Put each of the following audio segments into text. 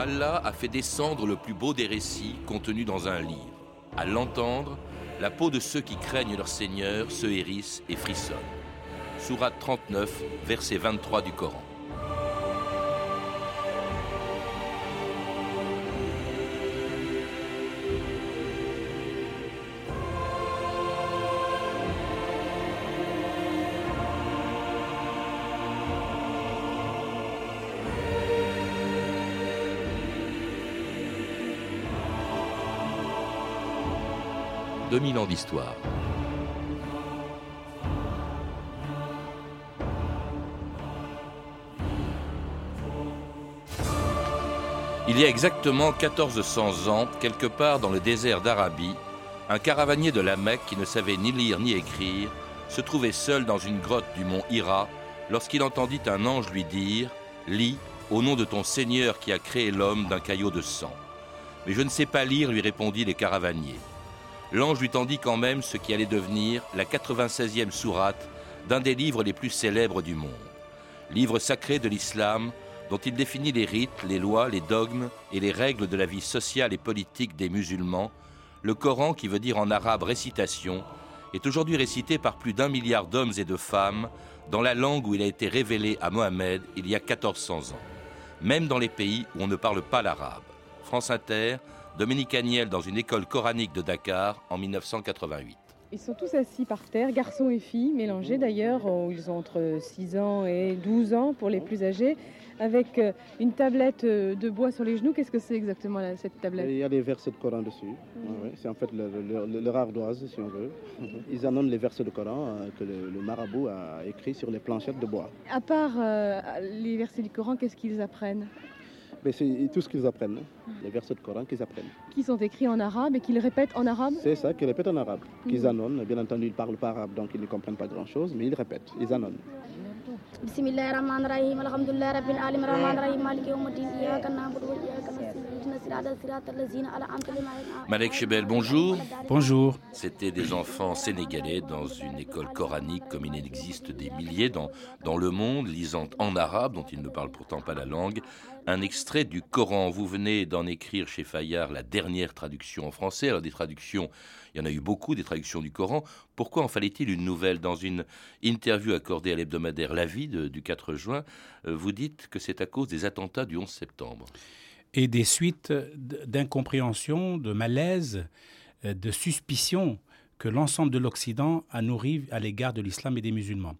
Allah a fait descendre le plus beau des récits contenus dans un livre. À l'entendre, la peau de ceux qui craignent leur Seigneur se hérisse et frissonne. Sourate 39, verset 23 du Coran. Il y a exactement 1400 ans, quelque part dans le désert d'Arabie, un caravanier de la Mecque qui ne savait ni lire ni écrire se trouvait seul dans une grotte du mont Hira lorsqu'il entendit un ange lui dire Lis au nom de ton Seigneur qui a créé l'homme d'un caillot de sang. Mais je ne sais pas lire, lui répondit les caravaniers l'ange lui tendit quand même ce qui allait devenir la 96e sourate d'un des livres les plus célèbres du monde. Livre sacré de l'islam dont il définit les rites, les lois, les dogmes et les règles de la vie sociale et politique des musulmans, le Coran, qui veut dire en arabe récitation, est aujourd'hui récité par plus d'un milliard d'hommes et de femmes dans la langue où il a été révélé à Mohammed il y a 1400 ans, même dans les pays où on ne parle pas l'arabe. France Inter, Dominique Agnel dans une école coranique de Dakar en 1988. Ils sont tous assis par terre, garçons et filles, mélangés d'ailleurs. Ils ont entre 6 ans et 12 ans pour les plus âgés, avec euh, une tablette euh, de bois sur les genoux. Qu'est-ce que c'est exactement cette tablette? Il y a des versets de Coran dessus. Mmh. c'est en fait leur ardoise, si on veut. Ils annonnent les versets de Coran euh, que le, marabout a écrit sur les planchettes de bois. À part les versets du Coran, qu'est-ce qu'ils apprennent? C'est tout ce qu'ils apprennent, hein. les versets de Coran qu'ils apprennent. Qui sont écrits en arabe et qu'ils répètent en arabe C'est ça, qu'ils répètent en arabe, qu'ils annonnent. Bien entendu, ils ne parlent pas arabe, donc ils ne comprennent pas grand-chose, mais ils répètent, ils annonnent. Malek Chebel, bonjour. Bonjour. C'était des enfants sénégalais dans une école coranique comme il existe des milliers dans, dans le monde, lisant en arabe, dont ils ne parlent pourtant pas la langue, un extrait du Coran. Vous venez d'en écrire chez Fayard la dernière traduction en français. Alors des traductions, il y en a eu beaucoup, des traductions du Coran. Pourquoi en fallait-il une nouvelle? Dans une interview accordée à l'hebdomadaire La Vie du 4 juin, euh, vous dites que c'est à cause des attentats du 11 septembre. Et des suites d'incompréhension, de malaise, euh, de suspicion que l'ensemble de l'Occident a nourri à l'égard de l'islam et des musulmans.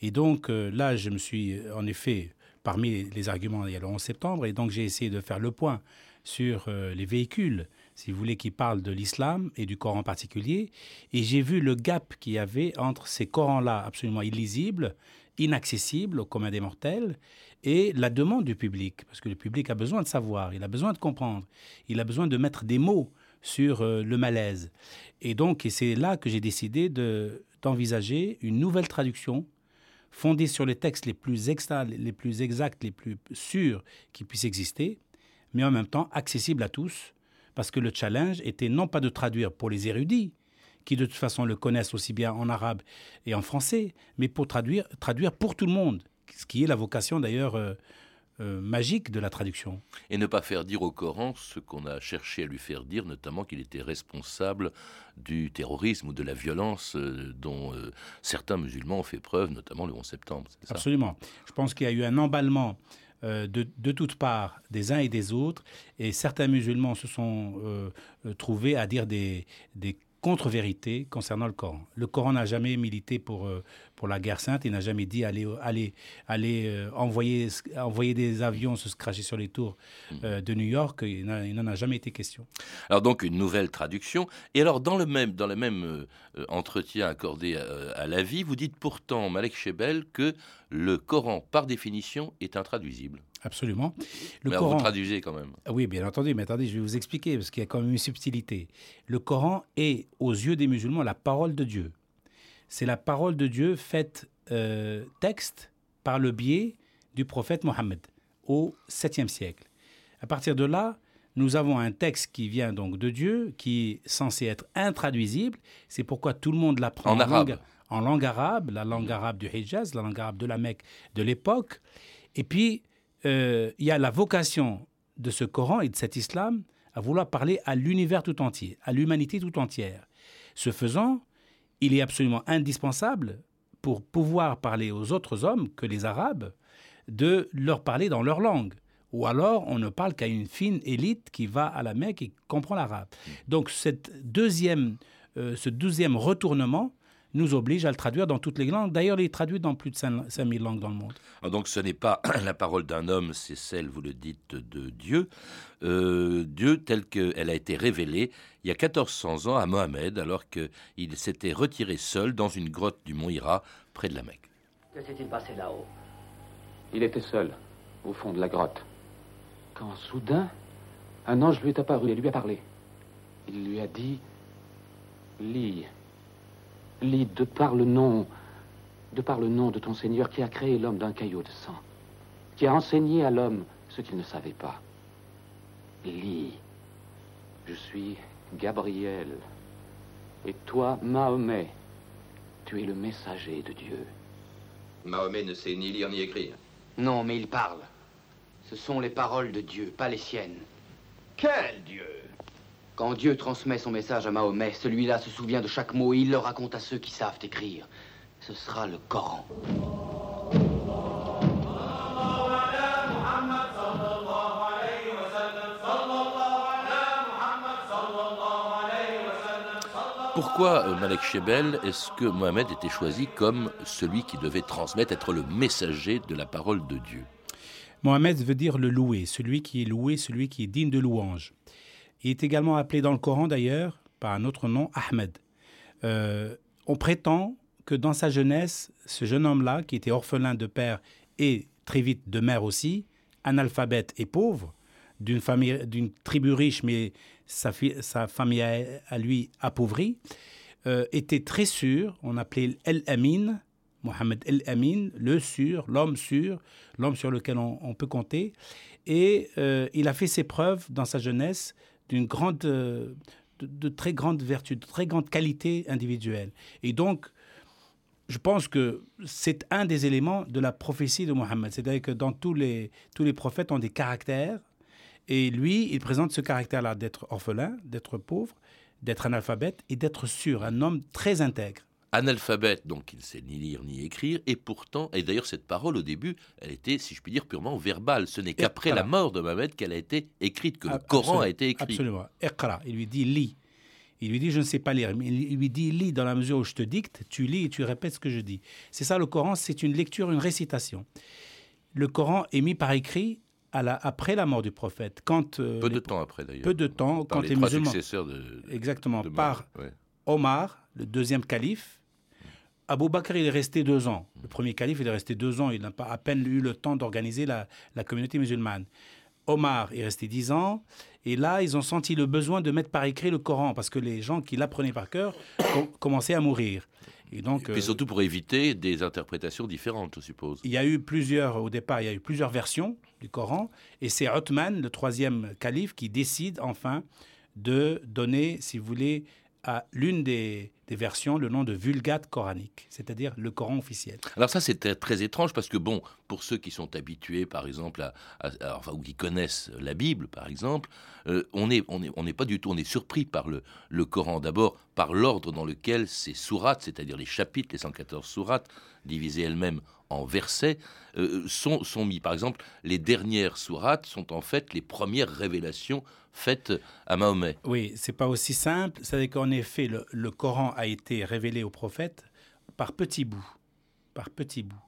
Et donc euh, là, je me suis en effet parmi les arguments, il y a le 11 septembre, et donc j'ai essayé de faire le point sur euh, les véhicules, si vous voulez, qui parlent de l'islam et du Coran en particulier, et j'ai vu le gap qu'il y avait entre ces Corans-là absolument illisibles, inaccessibles au commun des mortels, et la demande du public, parce que le public a besoin de savoir, il a besoin de comprendre, il a besoin de mettre des mots sur euh, le malaise. Et donc, c'est là que j'ai décidé d'envisager une nouvelle traduction fondée sur les textes les plus, les plus exacts, les plus sûrs qui puissent exister, mais en même temps accessible à tous, parce que le challenge était non pas de traduire pour les érudits, qui de toute façon le connaissent aussi bien en arabe et en français, mais pour traduire, traduire pour tout le monde, ce qui est la vocation d'ailleurs euh, euh, magique de la traduction. Et ne pas faire dire au Coran ce qu'on a cherché à lui faire dire, notamment qu'il était responsable du terrorisme ou de la violence euh, dont euh, certains musulmans ont fait preuve, notamment le 11 septembre. Absolument. Je pense qu'il y a eu un emballement de, de, toutes parts des uns et des autres, et certains musulmans se sont trouvés à dire des, des contre-vérité concernant le Coran. Le Coran n'a jamais milité pour, euh, pour la guerre sainte, il n'a jamais dit aller, aller, aller euh, envoyer, envoyer des avions se cracher sur les tours hmm. euh, de New York, il n'en a jamais été question. Alors donc une nouvelle traduction, et alors dans le même, dans le même entretien accordé à, la vie, vous dites pourtant, Malek Shebel, que le Coran, par définition, est intraduisible. Absolument. Le mais Coran, vous traduisez quand même. Oui, bien entendu, mais attendez, je vais vous expliquer, parce qu'il y a quand même une subtilité. Le Coran est, aux yeux des musulmans, la parole de Dieu. C'est la parole de Dieu faite euh, texte par le biais du prophète Mohammed au 7e siècle. À partir de là, nous avons un texte qui vient donc de Dieu, qui est censé être intraduisible. C'est pourquoi tout le monde l'apprend en, arabe. en langue arabe, la langue arabe du Hijaz, la langue arabe de la Mecque de l'époque. Et puis, euh, il y a la vocation de ce Coran et de cet islam à vouloir parler à l'univers tout entier, à l'humanité tout entière. Ce faisant, il est absolument indispensable pour pouvoir parler aux autres hommes que les Arabes, de leur parler dans leur langue. Ou alors, on ne parle qu'à une fine élite qui va à la Mecque et comprend l'arabe. Donc, cette deuxième, euh, ce deuxième retournement nous oblige à le traduire dans toutes les langues. D'ailleurs, il est traduit dans plus de 5000 langues dans le monde. Ah, donc ce n'est pas la parole d'un homme, c'est celle, vous le dites, de Dieu. Euh, Dieu telle qu'elle a été révélée il y a 1400 ans à Mohamed, alors qu'il s'était retiré seul dans une grotte du mont Hira, près de la Mecque. Que s'est-il passé là-haut? Il était seul, au fond de la grotte. Quand soudain, un ange lui est apparu et lui a parlé. Il lui a dit Lis Lis de par le nom, de par le nom de ton Seigneur qui a créé l'homme d'un caillot de sang, qui a enseigné à l'homme ce qu'il ne savait pas. Lis. Je suis Gabriel. Et toi, Mahomet, tu es le messager de Dieu. Mahomet ne sait ni lire ni écrire. Non, mais il parle. Ce sont les paroles de Dieu, pas les siennes. Quel Dieu? Quand Dieu transmet son message à Mahomet, celui-là se souvient de chaque mot et il le raconte à ceux qui savent écrire. Ce sera le Coran. Pourquoi, euh, Malek Shebel, est-ce que Mohamed était choisi comme celui qui devait transmettre, être le messager de la parole de Dieu? Mohamed veut dire le loué, celui qui est loué, celui qui est digne de louange. Il est également appelé dans le Coran d'ailleurs par un autre nom, Ahmed. Euh, on prétend que dans sa jeunesse, ce jeune homme-là, qui était orphelin de père et très vite de mère aussi, analphabète et pauvre, d'une famille, d'une tribu riche, mais sa, famille à, lui appauvrie, euh, était très sûr. On appelait El-Amin, Mohamed El-Amin, le sûr, l'homme sûr, l'homme sur lequel on, peut compter. Et euh, il a fait ses preuves dans sa jeunesse d'une grande, euh, de, très grande vertu, de très grande qualité individuelle. Et donc, je pense que c'est un des éléments de la prophétie de Mohammed. C'est-à-dire que dans tous les, tous les prophètes ont des caractères. Et lui, il présente ce caractère-là d'être orphelin, d'être pauvre, d'être analphabète et d'être sûr, un homme très intègre analphabète, donc il ne sait ni lire ni écrire, et pourtant, et d'ailleurs cette parole au début, elle était, si je puis dire, purement verbale. Ce n'est qu'après la mort de Mohamed qu'elle a été écrite, que le Coran a été écrit. Absolument. Iqra, il lui dit lis. Il lui dit je ne sais pas lire, mais il lui dit lis dans la mesure où je te dicte, tu lis et tu répètes ce que je dis. C'est ça le Coran, c'est une lecture, une récitation. Le Coran est mis par écrit à la, après la mort du prophète. Quand, euh, peu de temps après d'ailleurs. Peu de temps, quand les, musulmans. De, exactement, par Omar, le deuxième calife, Abou Bakr, il est resté deux ans. Le premier calife, il est resté deux ans. Il n'a pas à peine eu le temps d'organiser la, communauté musulmane. Omar est resté dix ans. Et là, ils ont senti le besoin de mettre par écrit le Coran parce que les gens qui l'apprenaient par cœur commençaient à mourir. Et donc, et surtout pour éviter des interprétations différentes, je suppose. Il y a eu plusieurs, au départ, il y a eu plusieurs versions du Coran. Et c'est Othman, le troisième calife, qui décide enfin de donner, si vous voulez, à l'une des, versions le nom de Vulgate coranique, c'est-à-dire le Coran officiel. Alors ça, c'est très étrange parce que, bon, pour ceux qui sont habitués, par exemple, à, ou qui connaissent la Bible, par exemple, euh, on n'est est, pas du tout, on est surpris par le, le Coran. D'abord, par l'ordre dans lequel ces sourates, c'est-à-dire les chapitres, les 114 sourates, divisées elles-mêmes en versets, euh, sont, mis. Par exemple, les dernières sourates sont en fait les premières révélations faite à Mahomet. Oui, c'est pas aussi simple. C'est qu'en effet, le, Coran a été révélé aux prophètes par petits bouts, par petits bouts.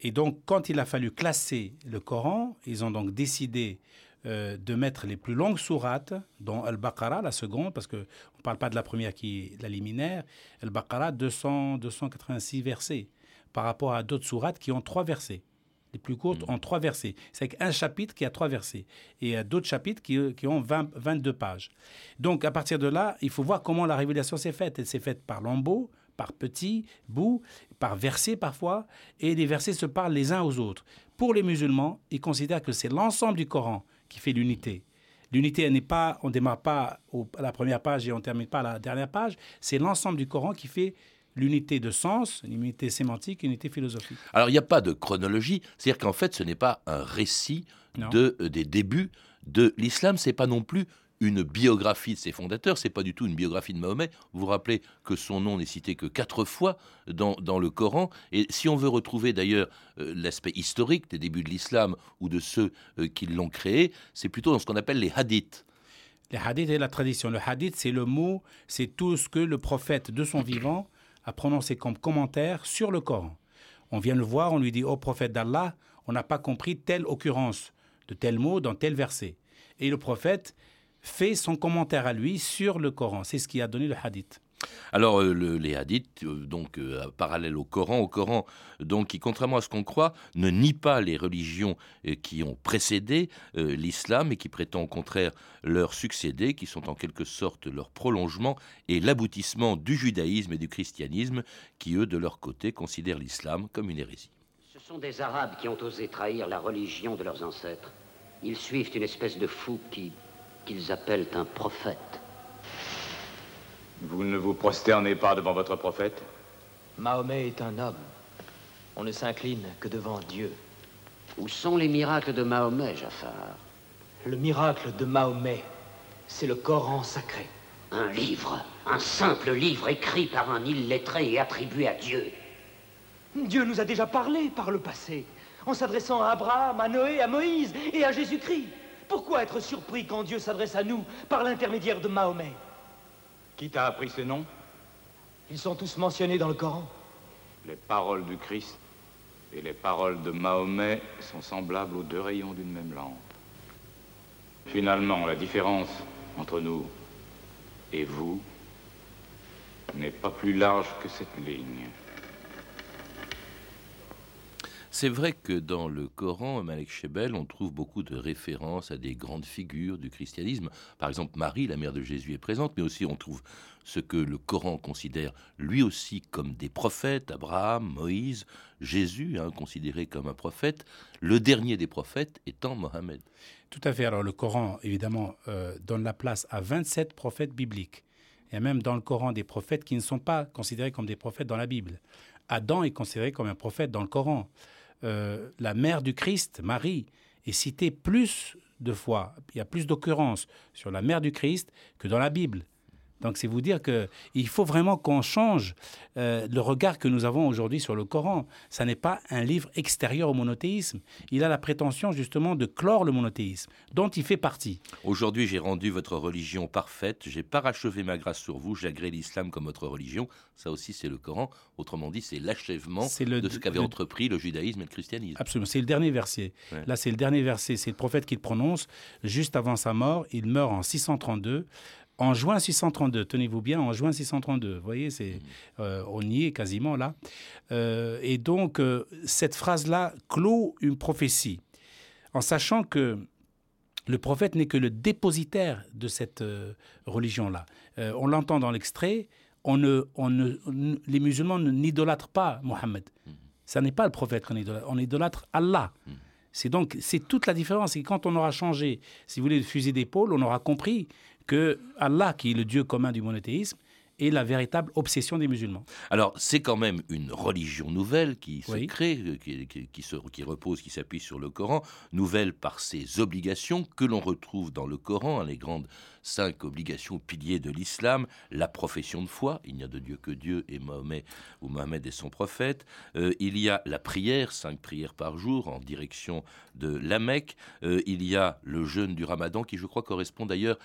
Et donc, quand il a fallu classer le Coran, ils ont donc décidé euh, de mettre les plus longues sourates, dont Al-Baqarah, la seconde, parce qu'on ne parle pas de la première qui est la liminaire, Al-Baqarah, 200, 286 versets, par rapport à d'autres sourates qui ont trois versets les plus courtes, mm. en trois versets. C'est un chapitre qui a trois versets. Et il y a d'autres chapitres qui, qui ont 20, 22 pages. Donc, à partir de là, il faut voir comment la révélation s'est faite. Elle s'est faite par lambeaux, par petits bouts, par versets parfois, et les versets se parlent les uns aux autres. Pour les musulmans, ils considèrent que c'est l'ensemble du Coran qui fait l'unité. L'unité, n'est pas, on démarre pas à la première page et on termine pas à la dernière page. C'est l'ensemble du Coran qui fait l'unité de sens, l'unité sémantique, l'unité philosophique. Alors il n'y a pas de chronologie, c'est-à-dire qu'en fait ce n'est pas un récit de, euh, des débuts de l'islam, c'est pas non plus une biographie de ses fondateurs, c'est pas du tout une biographie de Mahomet. Vous vous rappelez que son nom n'est cité que quatre fois dans, le Coran. Et si on veut retrouver d'ailleurs euh, l'aspect historique des débuts de l'islam ou de ceux euh, qui l'ont créé, c'est plutôt dans ce qu'on appelle les hadiths. Les hadiths et la tradition. Le hadith, c'est le mot, c'est tout ce que le prophète de son vivant a prononcé comme commentaire sur le Coran. On vient le voir, on lui dit, ô prophète d'Allah, on n'a pas compris telle occurrence de tel mot dans tel verset. Et le prophète fait son commentaire à lui sur le Coran. C'est ce qui a donné le hadith. Alors euh, les hadiths, euh, donc euh, parallèles au Coran, au Coran, donc qui contrairement à ce qu'on croit, ne nie pas les religions qui ont précédé l'islam et qui prétend au contraire leur succéder, qui sont en quelque sorte leur prolongement et l'aboutissement du judaïsme et du christianisme, qui eux de leur côté considèrent l'islam comme une hérésie. Ce sont des Arabes qui ont osé trahir la religion de leurs ancêtres. Ils suivent une espèce de fou qui qu'ils appellent un prophète. Vous ne vous prosternez pas devant votre prophète? Mahomet est un homme. On ne s'incline que devant Dieu. Où sont les miracles de Mahomet, Jafar? Le miracle de Mahomet, c'est le Coran sacré. Un livre, un simple livre écrit par un illettré et attribué à Dieu. Dieu nous a déjà parlé par le passé, en s'adressant à Abraham, à Noé, à Moïse et à Jésus-Christ. Pourquoi être surpris quand Dieu s'adresse à nous par l'intermédiaire de Mahomet Qui t'a appris ces noms Ils sont tous mentionnés dans le Coran. Les paroles du Christ et les paroles de Mahomet sont semblables aux deux rayons d'une même lampe. Finalement, la différence entre nous et vous n'est pas plus large que cette ligne. C'est vrai que dans le Coran, Malek Shebel, on trouve beaucoup de références à des grandes figures du christianisme. Par exemple, Marie, la mère de Jésus, est présente, mais aussi on trouve ce que le Coran considère lui aussi comme des prophètes, Abraham, Moïse, Jésus, hein, considéré comme un prophète, le dernier des prophètes étant Mohammed. Tout à fait. Alors le Coran, évidemment, euh, donne la place à 27 prophètes bibliques. Il y a même dans le Coran des prophètes qui ne sont pas considérés comme des prophètes dans la Bible. Adam est considéré comme un prophète dans le Coran. Euh, la mère du Christ, Marie, est citée plus de fois, il y a plus d'occurrences sur la mère du Christ que dans la Bible. Donc c'est vous dire qu'il faut vraiment qu'on change euh, le regard que nous avons aujourd'hui sur le Coran. Ça n'est pas un livre extérieur au monothéisme. Il a la prétention justement de clore le monothéisme, dont il fait partie. Aujourd'hui j'ai rendu votre religion parfaite, j'ai parachevé ma grâce sur vous, j'agrée l'islam comme votre religion. Ça aussi c'est le Coran. Autrement dit c'est l'achèvement de ce qu'avaient entrepris le judaïsme et le christianisme. Absolument, c'est le dernier verset. Là c'est le dernier verset, c'est le prophète qui le prononce juste avant sa mort. Il meurt en 632 en juin 632, tenez-vous bien, en juin 632, vous voyez, c'est, mmh. euh, on y est quasiment là. Euh, et donc, euh, cette phrase-là clôt une prophétie, en sachant que le prophète n'est que le dépositaire de cette religion-là. on l'entend dans l'extrait, on ne, on ne, les musulmans n'idolâtrent pas Mohammed. Mmh. Ça n'est pas le prophète qu'on idolâtre, on idolâtre Allah. Mmh. C'est donc c'est toute la différence. Et quand on aura changé, si vous voulez, de fusil d'épaule, on aura compris que Allah, qui est le Dieu commun du monothéisme, est la véritable obsession des musulmans. Alors, c'est quand même une religion nouvelle qui se crée, euh, qui, qui, se, qui repose, qui s'appuie sur le Coran, nouvelle par ses obligations que l'on retrouve dans le Coran, hein, les grandes cinq obligations piliers de l'islam, la profession de foi, il n'y a de Dieu que Dieu et Mahomet ou Mohamed est son prophète, euh, il y a la prière, cinq prières par jour en direction de la Mecque, euh, il y a le jeûne du Ramadan qui je crois correspond d'ailleurs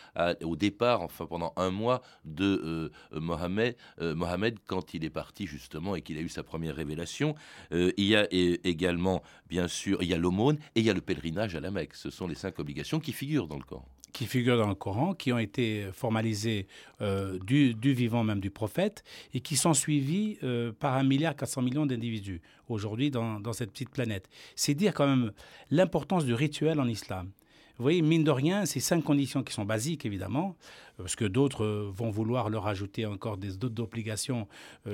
au départ, enfin pendant un mois de euh, Mohamed, Mohamed quand il est parti justement et qu'il a eu sa première révélation. il y a également bien sûr, il y a l'aumône et il y a le pèlerinage à la Mecque. Ce sont les cinq obligations qui figurent dans le Coran qui figurent dans le Coran, ont été formalisées euh, du, vivant même du prophète et qui sont suivies euh, par un milliard 400 millions d'individus aujourd'hui dans, cette petite planète. C'est dire quand même l'importance du rituel en islam. Vous voyez, mine de rien, ces cinq conditions qui sont basiques, évidemment, parce que d'autres euh, vont vouloir leur ajouter encore des d'autres obligations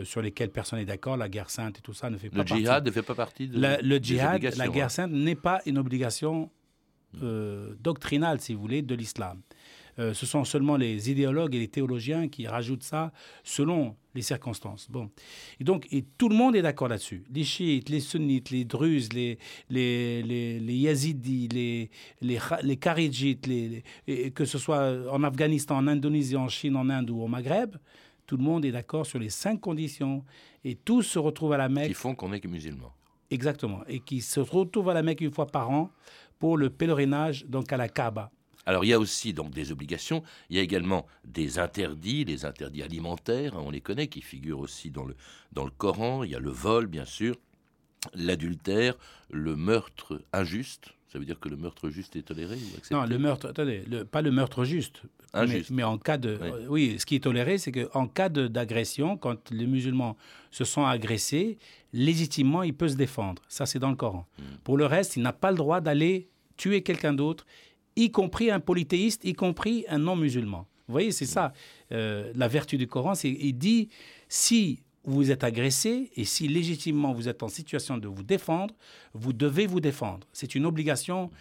sur lesquelles personne n'est d'accord. La guerre sainte et tout ça ne fait pas partie. Le djihad ne fait pas partie de la, Le djihad, la guerre hein. sainte n'est pas une obligation euh, doctrinale, si vous voulez, de l'islam. Euh, ce sont seulement les idéologues et les théologiens qui rajoutent ça selon les circonstances. Bon. Et donc, et tout le monde est d'accord là-dessus. Les chiites, les sunnites, les druzes, les, les, les, les yazidis, les, les, les kharidjites, les, que ce soit en Afghanistan, en Indonésie, en Chine, en Inde ou au Maghreb, tout le monde est d'accord sur les cinq conditions et tous se retrouvent à la Mecque. Qui font qu'on est que musulmans. Exactement. Et qui se retrouvent à la Mecque une fois par an pour le pèlerinage donc à la Kaaba. Alors il y a aussi donc des obligations, il y a également des interdits, les interdits alimentaires, hein, on les connaît, qui figurent aussi dans le, dans le Coran, il y a le vol bien sûr, l'adultère, le meurtre injuste, ça veut dire que le meurtre juste est toléré ou accepté? Non, le meurtre, attendez, pas le meurtre juste. Injuste. Mais, en cas de. Oui. ce qui est toléré, c'est qu'en cas d'agression, quand les musulmans se sont agressés, légitimement, il peut se défendre. Ça, c'est dans le Coran. Hmm. Pour le reste, il n'a pas le droit d'aller tuer quelqu'un d'autre, y compris un polythéiste, y compris un non-musulman. Vous voyez, c'est ça. Euh, la vertu du Coran, c'est il dit si vous êtes agressé et si légitimement vous êtes en situation de vous défendre, vous devez vous défendre. C'est une obligation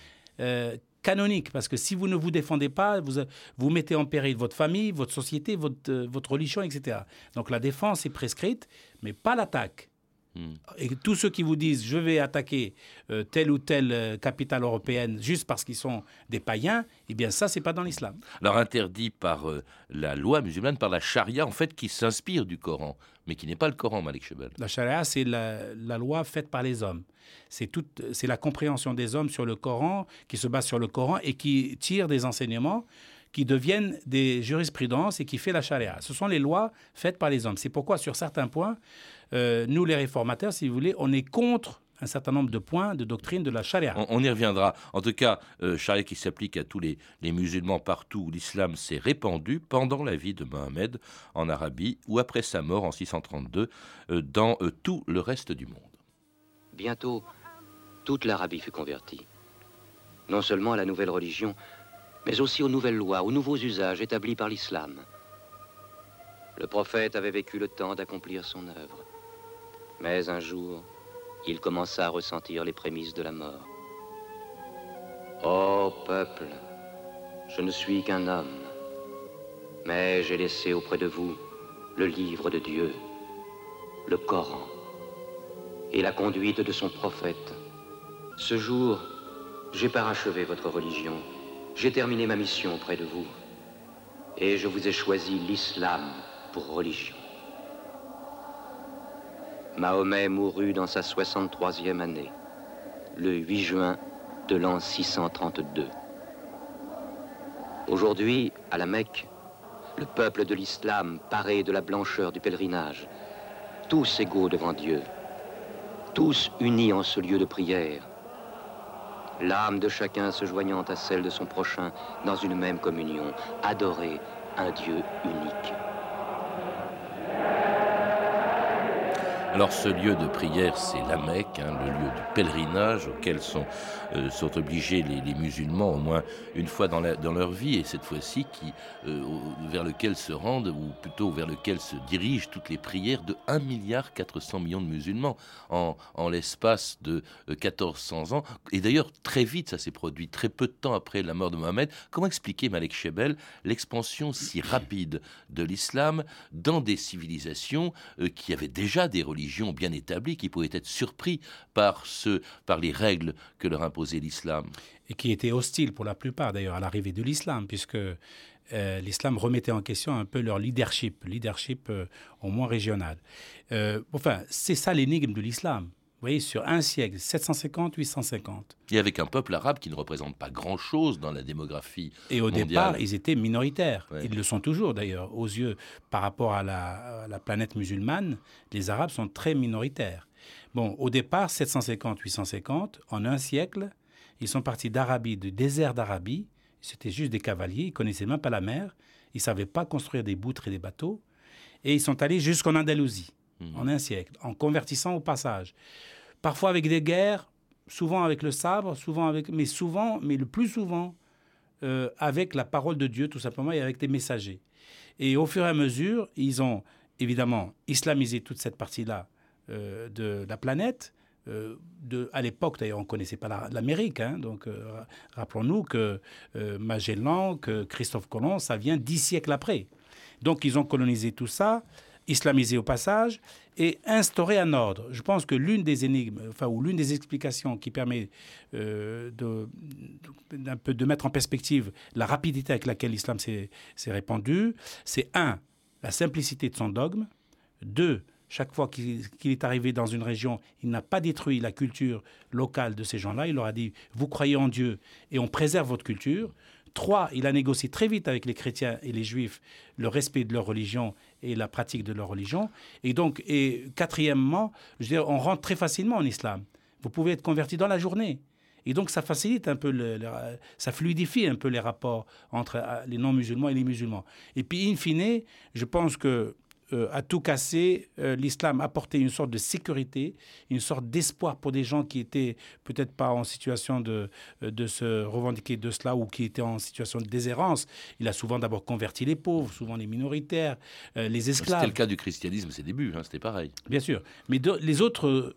euh, canonique parce que si vous ne vous défendez pas, vous, vous mettez en péril votre famille, votre société, votre, euh, votre religion, etc. Donc la défense est prescrite, mais pas l'attaque. Hmm. Et tous ceux qui vous disent je vais attaquer euh, telle ou telle euh, capitale européenne juste parce qu'ils sont des païens, eh bien ça, c'est pas dans l'islam. Alors interdit par euh, la loi musulmane, par la charia, en fait, qui s'inspire du Coran, mais qui n'est pas le Coran, Malik Chebel. La charia, c'est la, la, loi faite par les hommes. C'est c'est la compréhension des hommes sur le Coran, qui se base sur le Coran et qui tire des enseignements qui deviennent des jurisprudences et qui fait la charia. Ce sont les lois faites par les hommes. C'est pourquoi, sur certains points, euh, nous, les réformateurs, si vous voulez, on est contre un certain nombre de points de doctrine de la charia. On, y reviendra. En tout cas, euh, charia qui s'applique à tous les, musulmans partout où l'islam s'est répandu pendant la vie de Mohammed en Arabie ou après sa mort en 632 euh, dans tout le reste du monde. Bientôt, toute l'Arabie fut convertie. Non seulement à la nouvelle religion, mais aussi aux nouvelles lois, aux nouveaux usages établis par l'islam. Le prophète avait vécu le temps d'accomplir son œuvre. Mais un jour, il commença à ressentir les prémices de la mort. Ô peuple, je ne suis qu'un homme, mais j'ai laissé auprès de vous le livre de Dieu, le Coran, et la conduite de son prophète. Ce jour, j'ai parachevé votre religion j'ai terminé ma mission auprès de vous et je vous ai choisi l'islam pour religion. Mahomet mourut dans sa 63e année, le 8 juin de l'an 632. Aujourd'hui, à la Mecque, le peuple de l'islam paré de la blancheur du pèlerinage, tous égaux devant Dieu, tous unis en ce lieu de prière, l'âme de chacun se joignant à celle de son prochain dans une même communion, adorer un Dieu unique. Alors ce lieu de prière, c'est la Mecque, hein, le lieu de pèlerinage auquel sont, euh, obligés les, musulmans au moins une fois dans, leur vie, et cette fois-ci qui, euh, vers lequel se rendent, ou plutôt vers lequel se dirigent toutes les prières de 1 milliard 400 millions de musulmans en, en l'espace de 1400 euh, ans. Et d'ailleurs, très vite, ça s'est produit, très peu de temps après la mort de Mohamed. Comment expliquer, Malek Shebel, l'expansion si rapide de l'islam dans des civilisations qui avaient déjà des religions bien établis qui pouvaient être surpris par, ce, par les règles que leur imposait l'islam. Et qui étaient hostiles pour la plupart d'ailleurs à l'arrivée de l'islam, puisque euh, l'islam remettait en question un peu leur leadership, leadership euh, au moins régional. Euh, enfin, c'est ça l'énigme de l'islam. Vous voyez, sur un siècle, 750-850. Et avec un peuple arabe qui ne représente pas grand-chose dans la démographie. Et au départ, ils étaient minoritaires. Ils le sont toujours d'ailleurs. Aux yeux, par rapport à la, la, planète musulmane, les Arabes sont très minoritaires. Bon, au départ, 750-850, en un siècle, ils sont partis d'Arabie, du désert d'Arabie. C'était juste des cavaliers, ils connaissaient même pas la mer, ils savaient pas construire des boutres et des bateaux. Et ils sont allés jusqu'en Andalousie en un siècle, en convertissant au passage. Parfois avec des guerres, souvent avec le sabre, souvent avec, mais souvent, mais le plus souvent, euh, avec la parole de Dieu tout simplement et avec des messagers. Et au fur et à mesure, ils ont évidemment islamisé toute cette partie-là euh, de la planète, de, à l'époque, d'ailleurs, on ne connaissait pas l'Amérique. Hein, donc, rappelons-nous que Magellan, que Christophe Colomb, ça vient dix siècles après. Donc, ils ont colonisé tout ça islamisé au passage et instauré un ordre. Je pense que l'une des énigmes, enfin, ou l'une des explications qui permet euh, de, de mettre en perspective la rapidité avec laquelle l'islam s'est répandu, c'est un, la simplicité de son dogme, deux, chaque fois qu'il est arrivé dans une région, il n'a pas détruit la culture locale de ces gens-là. Il leur a dit, vous croyez en Dieu et on préserve votre culture. Trois, il a négocié très vite avec les chrétiens et les juifs le respect de leur religion et la pratique de leur religion. Et donc, et quatrièmement, je veux dire, on rentre très facilement en islam. Vous pouvez être converti dans la journée. Et donc, ça facilite un peu, ça fluidifie un peu les rapports entre euh, les non-musulmans et les musulmans. Et puis, in fine, je pense que euh, à tout casser, euh, l'islam apportait une sorte de sécurité, une sorte d'espoir pour des gens qui étaient peut-être pas en situation de, euh, de se revendiquer de cela ou qui étaient en situation de déshérence. Il a souvent d'abord converti les pauvres, souvent les minoritaires, les esclaves. C'était le cas du christianisme, ses débuts, hein, c'était pareil. Bien sûr. Mais les autres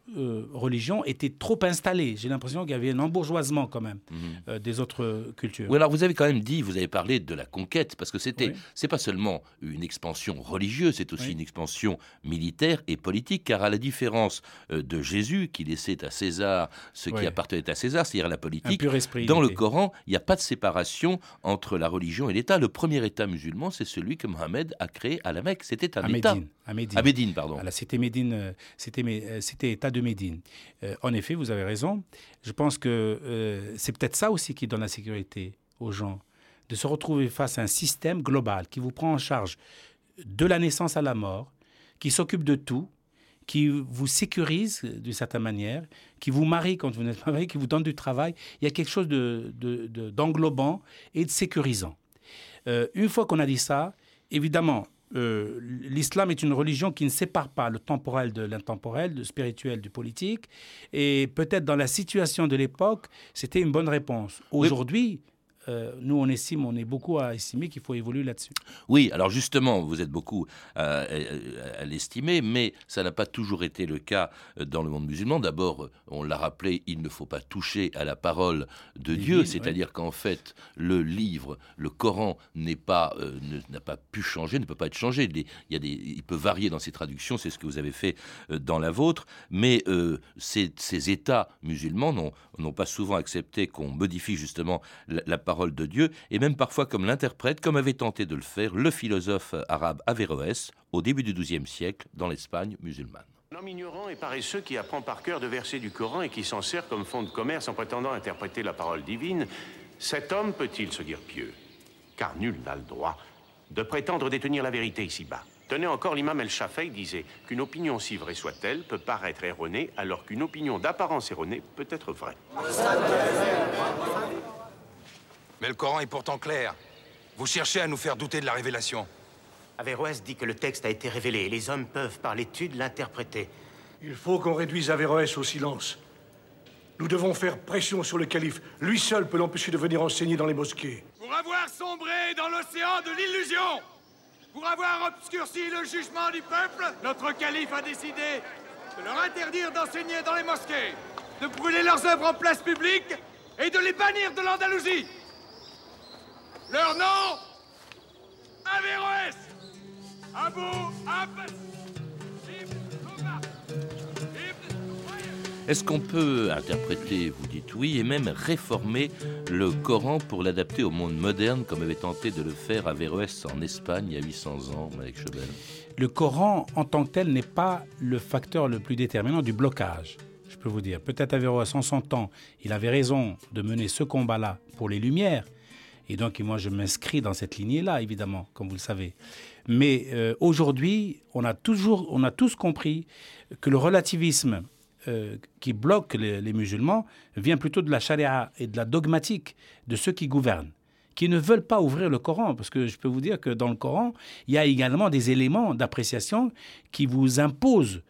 religions étaient trop installées. J'ai l'impression qu'il y avait un embourgeoisement quand même mhm. des autres cultures. Oui, alors vous avez quand même dit, vous avez parlé de la conquête, parce que c'était, c'est pas seulement une expansion religieuse, c'est aussi une expansion militaire et politique, car à la différence euh, de Jésus, qui laissait à César ce qui appartenait à César, c'est-à-dire la politique, dans le Coran, il n'y a pas de séparation entre la religion et l'État. Le premier État musulman, c'est celui que Mohammed a créé à la Mecque. C'était un État. à Médine. À Médine, pardon. c'était Médine, euh, c'était, euh, c'était État de Médine. en effet, vous avez raison. Je pense que c'est peut-être ça aussi qui donne la sécurité aux gens de se retrouver face à un système global qui vous prend en charge de la naissance à la mort, qui s'occupe de tout, qui vous sécurise d'une certaine manière, qui vous marie quand vous n'êtes pas marié, qui vous donne du travail. Il y a quelque chose d'englobant de, et de sécurisant. Euh, une fois qu'on a dit ça, évidemment, euh, l'islam est une religion qui ne sépare pas le temporel de l'intemporel, le spirituel du politique. Et peut-être dans la situation de l'époque, c'était une bonne réponse. Aujourd'hui, euh, nous, on estime, on est beaucoup à estimer qu'il faut évoluer là-dessus. Oui, alors justement, vous êtes beaucoup à, l'estimer, mais ça n'a pas toujours été le cas euh, dans le monde musulman. D'abord, on l'a rappelé, il ne faut pas toucher à la parole de Dieu, c'est-à-dire qu'en fait, le livre, le Coran, n'est pas, euh, n'a pas pu changer, ne peut pas être changé. Il, y a des, il peut varier dans ses traductions, c'est ce que vous avez fait dans la vôtre, mais ces, ces, États musulmans n'ont pas souvent accepté qu'on modifie justement la, la parole de Dieu, et même parfois comme l'interprète, comme avait tenté de le faire le philosophe arabe Averroès au début du XIIe siècle dans l'Espagne musulmane. Un homme ignorant et paresseux qui apprend par cœur de versets du Coran et qui s'en sert comme fond de commerce en prétendant interpréter la parole divine, cet homme peut-il se dire pieux? Car nul n'a le droit de prétendre détenir la vérité ici-bas. Tenez encore, l'imam El-Shafei disait qu'une opinion, si vraie soit-elle, peut paraître erronée, alors qu'une opinion d'apparence erronée peut être vraie. Mais le Coran est pourtant clair. Vous cherchez à nous faire douter de la révélation. Averroès dit que le texte a été révélé et les hommes peuvent, par l'étude, l'interpréter. Il faut qu'on réduise Averroès au silence. Nous devons faire pression sur le calife. Lui seul peut l'empêcher de venir enseigner dans les mosquées. Pour avoir sombré dans l'océan de l'illusion, pour avoir obscurci le jugement du peuple, notre calife a décidé de leur interdire d'enseigner dans les mosquées, de brûler leurs œuvres en place publique et de les bannir de l'Andalousie. Leur nom Averroès. Abou Abbas Est-ce qu'on peut interpréter, vous dites oui, et même réformer le Coran pour l'adapter au monde moderne, comme avait tenté de le faire Averroès en Espagne il y a 800 ans, Malek Chebel Le Coran, en tant que tel, n'est pas le facteur le plus déterminant du blocage. Je peux vous dire, peut-être Averroès, en son temps, il avait raison de mener ce combat-là pour les Lumières, et donc, moi, je m'inscris dans cette lignée-là, évidemment, comme vous le savez. Mais euh, aujourd'hui, on a toujours, on a tous compris que le relativisme euh, qui bloque les, musulmans vient plutôt de la charia et de la dogmatique de ceux qui gouvernent qui ne veulent pas ouvrir le Coran, parce que je peux vous dire que dans le Coran, il y a également des éléments d'appréciation qui vous imposent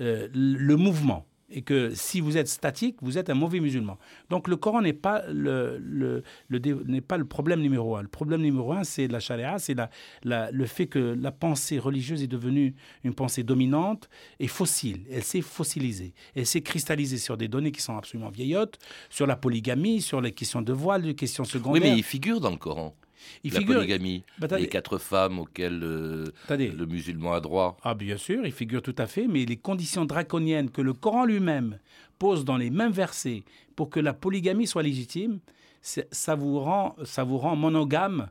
euh, le mouvement. Et que si vous êtes statique, vous êtes un mauvais musulman. Donc le Coran n'est pas le, le, n'est pas le problème numéro un. Le problème numéro un, c'est la charia, c'est la, la, le fait que la pensée religieuse est devenue une pensée dominante et fossile. Elle s'est fossilisée. Elle s'est cristallisée sur des données qui sont absolument vieillottes, sur la polygamie, sur les questions de voile, les questions secondaires. Oui, mais il figure dans le Coran. Il la figure, polygamie, bah, les quatre femmes auxquelles euh, le musulman a droit. Ah bien sûr, il figure tout à fait, mais les conditions draconiennes que le Coran lui-même pose dans les mêmes versets pour que la polygamie soit légitime, ça vous rend, ça vous rend monogame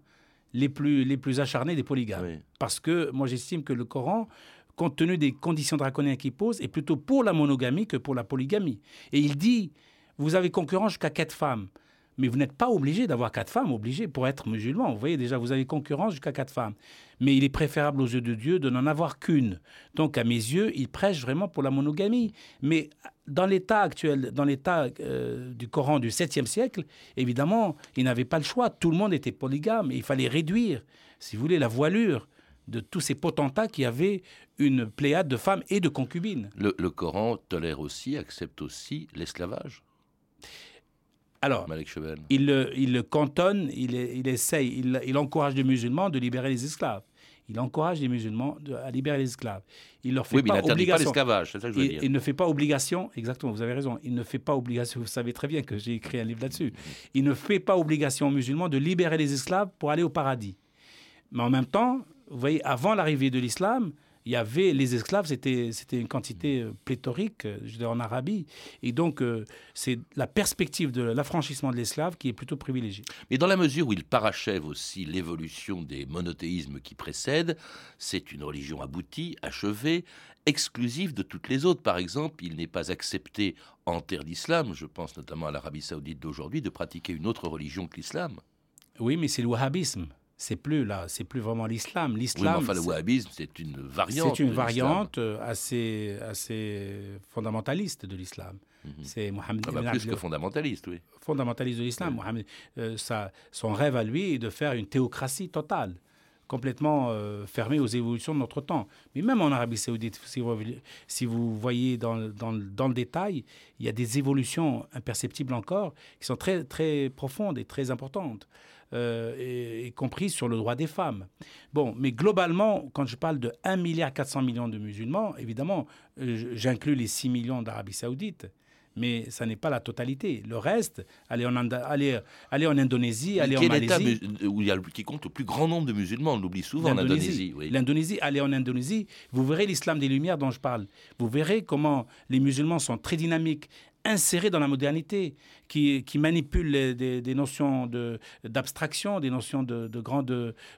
les plus, les plus acharnés des polygames. Parce que moi j'estime que le Coran compte tenu des conditions draconiennes qu'il pose, est plutôt pour la monogamie que pour la polygamie. Et il dit, vous avez concurrence jusqu'à quatre femmes. Mais vous n'êtes pas obligé d'avoir quatre femmes, obligé pour être musulman. Vous voyez déjà, vous avez concurrence jusqu'à quatre femmes. Mais il est préférable aux yeux de Dieu de n'en avoir qu'une. Donc, à mes yeux, il prêche vraiment pour la monogamie. Mais dans l'état actuel, dans l'état euh, du Coran du 7e siècle, évidemment, il n'avait pas le choix. Tout le monde était polygame. il fallait réduire, si vous voulez, la voilure de tous ces potentats qui avaient une pléiade de femmes et de concubines. le Coran tolère aussi, accepte aussi l'esclavage alors, il, le cantonne, il, il essaye, il, encourage les musulmans de libérer les esclaves. Il encourage les musulmans à libérer les esclaves. Il leur fait pas obligation. l'esclavage, c'est ça que je veux il, dire. Il ne fait pas obligation, exactement, vous avez raison, il ne fait pas obligation, vous savez très bien que j'ai écrit un livre là-dessus. Il ne fait pas obligation aux musulmans de libérer les esclaves pour aller au paradis. Mais en même temps, vous voyez, avant l'arrivée de l'islam, il y avait les esclaves, c'était une quantité euh, pléthorique euh, je en Arabie, et donc euh, c'est la perspective de l'affranchissement de l'esclave qui est plutôt privilégiée. Mais dans la mesure où il parachève aussi l'évolution des monothéismes qui précèdent, c'est une religion aboutie, achevée, exclusive de toutes les autres. Par exemple, il n'est pas accepté en terre d'islam, je pense notamment à l'Arabie saoudite d'aujourd'hui, de pratiquer une autre religion que l'islam. Oui, mais c'est le wahhabisme c'est plus là, c'est plus vraiment l'islam. L'islam. Oui, enfin, le wahhabisme, c'est une variante. C'est une variante euh, assez, assez fondamentaliste de l'islam. Mhm. C'est Mohamed. Ah bah plus que fondamentaliste, oui. Fondamentaliste de l'islam. Euh, son rêve à lui est de faire une théocratie totale complètement euh, fermée aux évolutions de notre temps. Mais même en Arabie saoudite, si vous, si vous voyez dans, dans, dans, le détail, il y a des évolutions imperceptibles encore qui sont très, très profondes et très importantes euh, y, compris sur le droit des femmes. Bon, mais globalement, quand je parle de 1 milliard 400 millions de musulmans, évidemment, euh, j'inclus les 6 millions d'Arabie saoudite. Mais ça n'est pas la totalité. Le reste, aller en, aller, aller en Indonésie, aller en Malaisie. où il y a, qui compte le plus grand nombre de musulmans On l'oublie souvent en Indonésie. L'Indonésie, aller en Indonésie, vous verrez l'islam des Lumières dont je parle. Vous verrez comment les musulmans sont très dynamiques, insérés dans la modernité, qui, qui manipulent des, notions d'abstraction, des notions de, de, grande,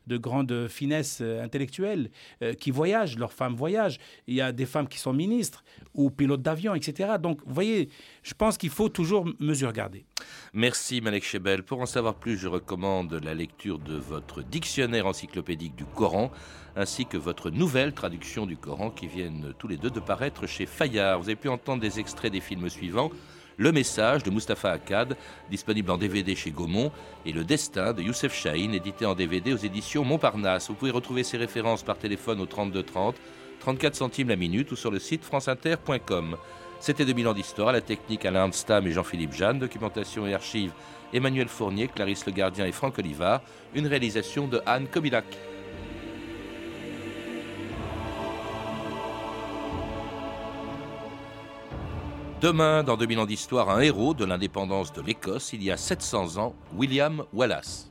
de grande finesse euh, intellectuelle, euh, qui voyagent, leurs femmes voyagent. Il y a des femmes qui sont ministres ou pilotes d'avion, etc. Donc, vous voyez, je pense qu'il faut toujours mesure garder. Merci Malek Chebel. Pour en savoir plus, je recommande la lecture de votre dictionnaire encyclopédique du Coran, ainsi que votre nouvelle traduction du Coran qui viennent tous les deux de paraître chez Fayard. Vous avez pu entendre des extraits des films suivants. Le Message de Mustapha Akkad, disponible en DVD chez Gaumont, et Le Destin de Youssef Chahine, édité en DVD aux éditions Montparnasse. Vous pouvez retrouver ces références par téléphone au 32 30, 34 centimes la minute ou sur le site franceinter.com. C'était 2000 ans d'histoire, la technique Alain Stam et Jean-Philippe Jeanne, documentation et archives Emmanuel Fournier, Clarisse Le Gardien et Franck Olivard, une réalisation de Anne Kobilac. Demain, dans 2000 ans d'histoire, un héros de l'indépendance de l'Écosse, il y a 700 ans, William Wallace.